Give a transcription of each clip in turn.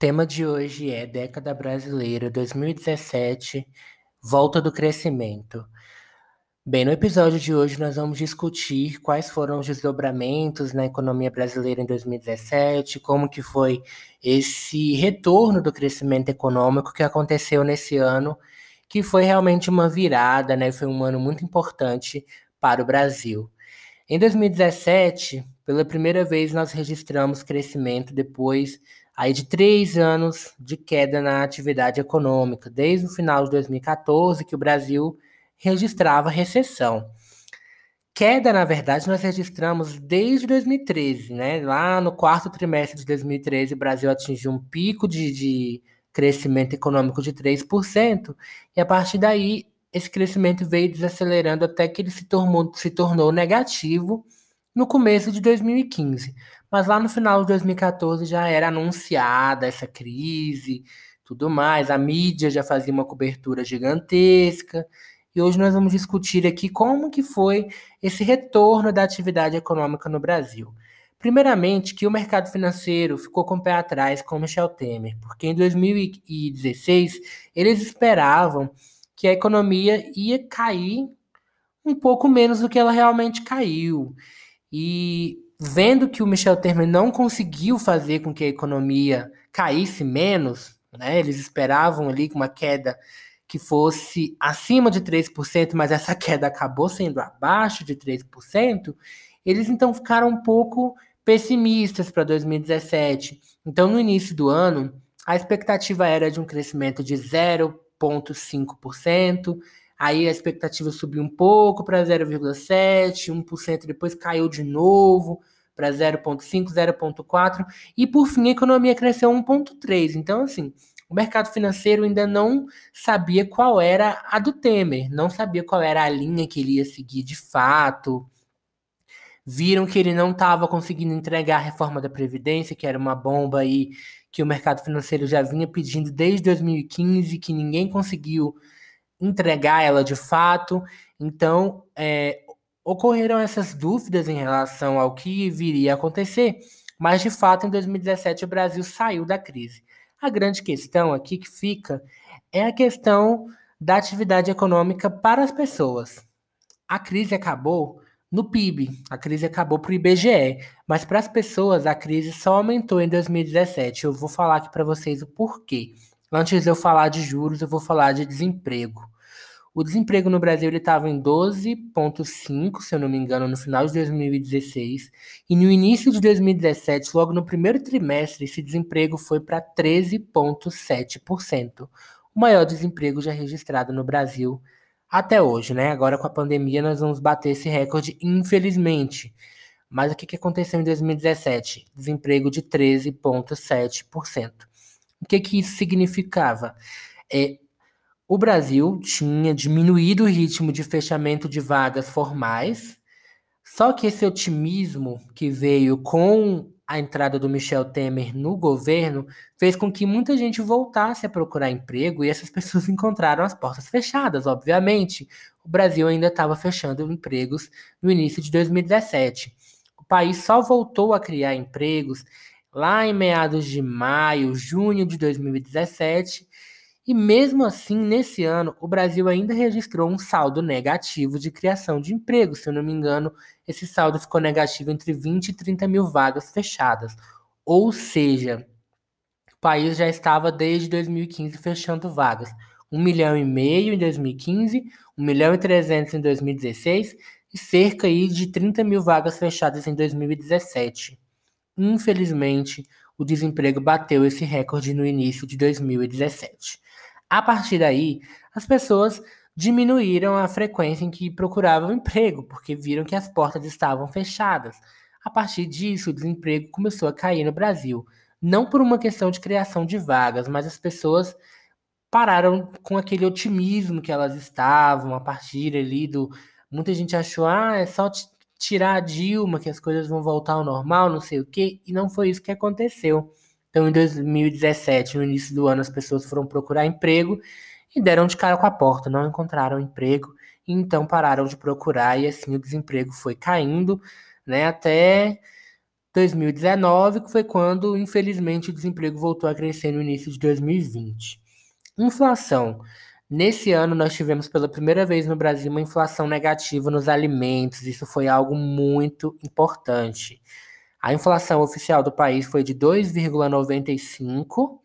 tema de hoje é Década Brasileira 2017, Volta do Crescimento. Bem, no episódio de hoje nós vamos discutir quais foram os desdobramentos na economia brasileira em 2017, como que foi esse retorno do crescimento econômico que aconteceu nesse ano, que foi realmente uma virada, né? Foi um ano muito importante para o Brasil. Em 2017, pela primeira vez nós registramos crescimento depois aí de três anos de queda na atividade econômica, desde o final de 2014 que o Brasil registrava recessão. Queda, na verdade, nós registramos desde 2013, né? Lá no quarto trimestre de 2013, o Brasil atingiu um pico de, de crescimento econômico de 3%, e a partir daí esse crescimento veio desacelerando até que ele se tornou, se tornou negativo no começo de 2015. Mas lá no final de 2014 já era anunciada essa crise, tudo mais, a mídia já fazia uma cobertura gigantesca, e hoje nós vamos discutir aqui como que foi esse retorno da atividade econômica no Brasil. Primeiramente, que o mercado financeiro ficou com o pé atrás com Michel Temer, porque em 2016 eles esperavam que a economia ia cair um pouco menos do que ela realmente caiu. E vendo que o Michel Temer não conseguiu fazer com que a economia caísse menos, né, eles esperavam ali uma queda que fosse acima de 3%, mas essa queda acabou sendo abaixo de 3%, eles então ficaram um pouco pessimistas para 2017. Então, no início do ano, a expectativa era de um crescimento de 0,5%, aí a expectativa subiu um pouco para 0,7%, 1%, depois caiu de novo para 0,5%, 0,4%, e por fim a economia cresceu 1,3%. Então, assim, o mercado financeiro ainda não sabia qual era a do Temer, não sabia qual era a linha que ele ia seguir de fato. Viram que ele não estava conseguindo entregar a reforma da Previdência, que era uma bomba aí que o mercado financeiro já vinha pedindo desde 2015, que ninguém conseguiu entregar ela de fato. Então, é, ocorreram essas dúvidas em relação ao que viria a acontecer, mas de fato, em 2017, o Brasil saiu da crise. A grande questão aqui que fica é a questão da atividade econômica para as pessoas. A crise acabou no PIB, a crise acabou para o IBGE, mas para as pessoas a crise só aumentou em 2017. Eu vou falar aqui para vocês o porquê. Antes de eu falar de juros, eu vou falar de desemprego. O desemprego no Brasil estava em 12,5, se eu não me engano, no final de 2016. E no início de 2017, logo no primeiro trimestre, esse desemprego foi para 13,7%. O maior desemprego já registrado no Brasil até hoje, né? Agora com a pandemia nós vamos bater esse recorde, infelizmente. Mas o que aconteceu em 2017? Desemprego de 13,7%. O que, que isso significava? É, o Brasil tinha diminuído o ritmo de fechamento de vagas formais, só que esse otimismo que veio com a entrada do Michel Temer no governo fez com que muita gente voltasse a procurar emprego e essas pessoas encontraram as portas fechadas, obviamente. O Brasil ainda estava fechando empregos no início de 2017. O país só voltou a criar empregos lá em meados de maio, junho de 2017 e mesmo assim, nesse ano, o Brasil ainda registrou um saldo negativo de criação de emprego. Se eu não me engano, esse saldo ficou negativo entre 20 e 30 mil vagas fechadas. Ou seja, o país já estava desde 2015 fechando vagas. 1 milhão e meio em 2015, 1 milhão e 300 em 2016 e cerca aí de 30 mil vagas fechadas em 2017. Infelizmente, o desemprego bateu esse recorde no início de 2017. A partir daí, as pessoas diminuíram a frequência em que procuravam emprego, porque viram que as portas estavam fechadas. A partir disso, o desemprego começou a cair no Brasil. Não por uma questão de criação de vagas, mas as pessoas pararam com aquele otimismo que elas estavam a partir ali do. Muita gente achou, ah, é só tirar a Dilma que as coisas vão voltar ao normal, não sei o quê, e não foi isso que aconteceu. Então, em 2017, no início do ano, as pessoas foram procurar emprego e deram de cara com a porta, não encontraram emprego, e então pararam de procurar, e assim o desemprego foi caindo, né, até 2019, que foi quando, infelizmente, o desemprego voltou a crescer no início de 2020. Inflação. Nesse ano, nós tivemos pela primeira vez no Brasil uma inflação negativa nos alimentos. Isso foi algo muito importante. A inflação oficial do país foi de 2,95,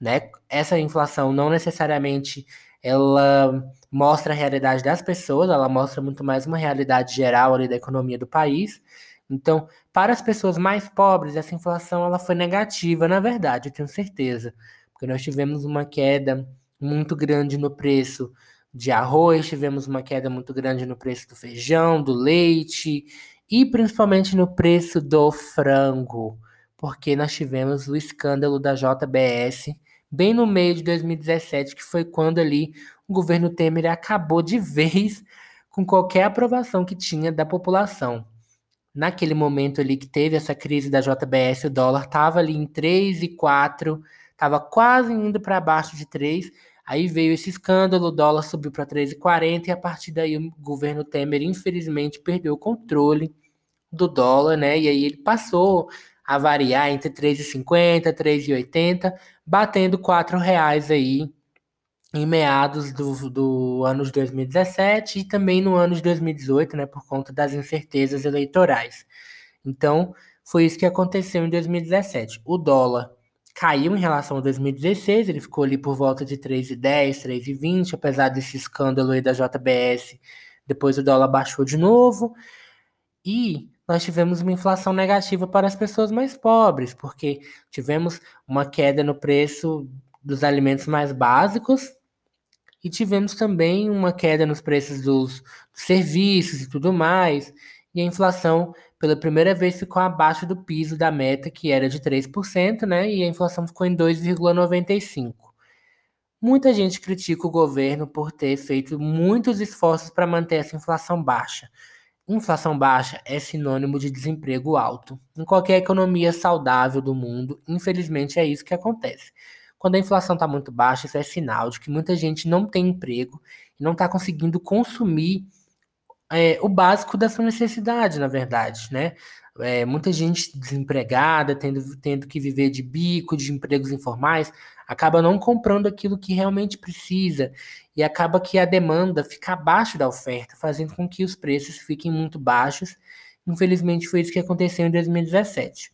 né? Essa inflação não necessariamente ela mostra a realidade das pessoas, ela mostra muito mais uma realidade geral ali da economia do país. Então, para as pessoas mais pobres, essa inflação ela foi negativa, na verdade, eu tenho certeza, porque nós tivemos uma queda muito grande no preço de arroz, tivemos uma queda muito grande no preço do feijão, do leite e principalmente no preço do frango, porque nós tivemos o escândalo da JBS bem no meio de 2017, que foi quando ali o governo Temer acabou de vez com qualquer aprovação que tinha da população naquele momento ali que teve essa crise da JBS, o dólar estava ali em 3 e 4, estava quase indo para baixo de 3. Aí veio esse escândalo, o dólar subiu para 3,40 e a partir daí o governo Temer, infelizmente, perdeu o controle do dólar, né? E aí ele passou a variar entre 3,50, 3,80, batendo 4 reais aí em meados do, do ano de 2017 e também no ano de 2018, né, por conta das incertezas eleitorais. Então, foi isso que aconteceu em 2017. O dólar caiu em relação a 2016, ele ficou ali por volta de 3,10, 3,20, apesar desse escândalo aí da JBS. Depois o dólar baixou de novo e nós tivemos uma inflação negativa para as pessoas mais pobres, porque tivemos uma queda no preço dos alimentos mais básicos, e tivemos também uma queda nos preços dos, serviços e tudo mais. E a inflação, pela primeira vez, ficou abaixo do piso da meta, que era de 3%, né? E a inflação ficou em 2,95%. Muita gente critica o governo por ter feito muitos esforços para manter essa inflação baixa. Inflação baixa é sinônimo de desemprego alto. Em qualquer economia saudável do mundo, infelizmente é isso que acontece. Quando a inflação está muito baixa, isso é sinal de que muita gente não tem emprego e não está conseguindo consumir é, o básico da sua necessidade, na verdade, né? É, muita gente desempregada, tendo, tendo que viver de bico, de empregos informais, acaba não comprando aquilo que realmente precisa e acaba que a demanda fica abaixo da oferta, fazendo com que os preços fiquem muito baixos. Infelizmente, foi isso que aconteceu em 2017.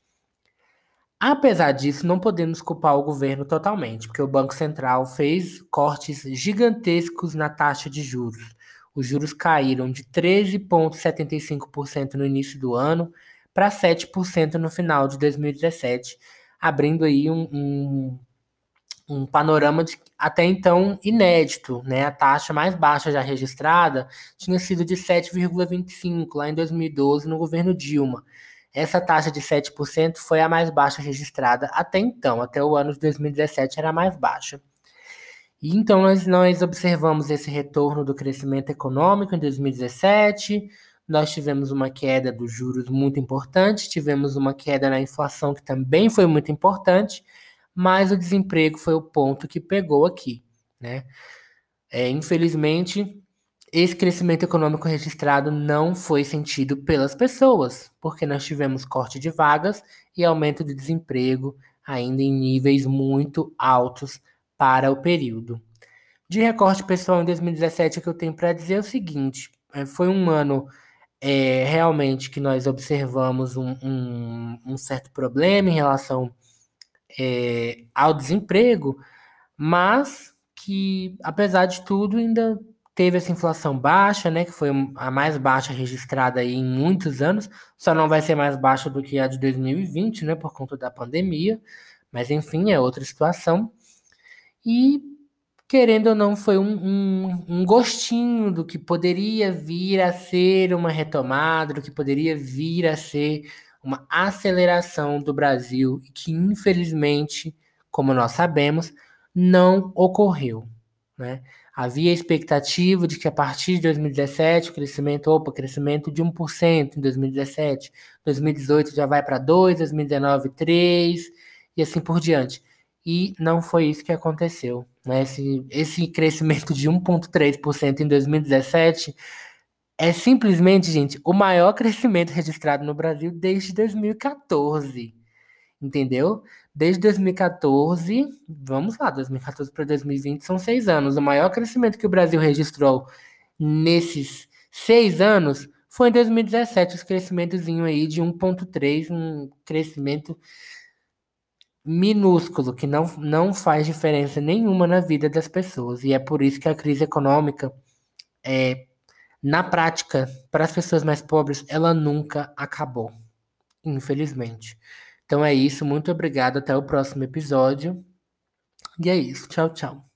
Apesar disso, não podemos culpar o governo totalmente, porque o Banco Central fez cortes gigantescos na taxa de juros. Os juros caíram de 13,75% no início do ano para 7% no final de 2017, abrindo aí um, um, um panorama de, até então inédito. Né? A taxa mais baixa já registrada tinha sido de 7,25% lá em 2012 no governo Dilma. Essa taxa de 7% foi a mais baixa registrada até então, até o ano de 2017 era a mais baixa. E então nós, nós observamos esse retorno do crescimento econômico em 2017, nós tivemos uma queda dos juros muito importante, tivemos uma queda na inflação que também foi muito importante, mas o desemprego foi o ponto que pegou aqui, né? É, infelizmente, esse crescimento econômico registrado não foi sentido pelas pessoas, porque nós tivemos corte de vagas e aumento de desemprego ainda em níveis muito altos para o período. De recorte pessoal em 2017, o que eu tenho para dizer é o seguinte: é, foi um ano é, realmente que nós observamos um, um, um certo problema em relação é, ao desemprego, mas que, apesar de tudo, ainda teve essa inflação baixa, né, que foi a mais baixa registrada aí em muitos anos, só não vai ser mais baixa do que a de 2020, né, por conta da pandemia, mas enfim, é outra situação. E, querendo ou não, foi um, um, um gostinho do que poderia vir a ser uma retomada, do que poderia vir a ser uma aceleração do Brasil, que infelizmente, como nós sabemos, não ocorreu, né? Havia expectativa de que a partir de 2017 o crescimento, opa, crescimento de 1% em 2017, 2018 já vai para 2, 2019 3 e assim por diante. E não foi isso que aconteceu. Né? Esse, esse crescimento de 1,3% em 2017 É simplesmente, gente, o maior crescimento registrado no Brasil desde 2014. Entendeu? Desde 2014, vamos lá, 2014 para 2020 são seis anos. O maior crescimento que o Brasil registrou nesses seis anos foi em 2017, esse crescimentozinho aí de 1,3, um crescimento minúsculo, que não, não faz diferença nenhuma na vida das pessoas. E é por isso que a crise econômica, é, na prática, para as pessoas mais pobres, ela nunca acabou, infelizmente. Então é isso, muito obrigado, até o próximo episódio. E é isso, tchau, tchau.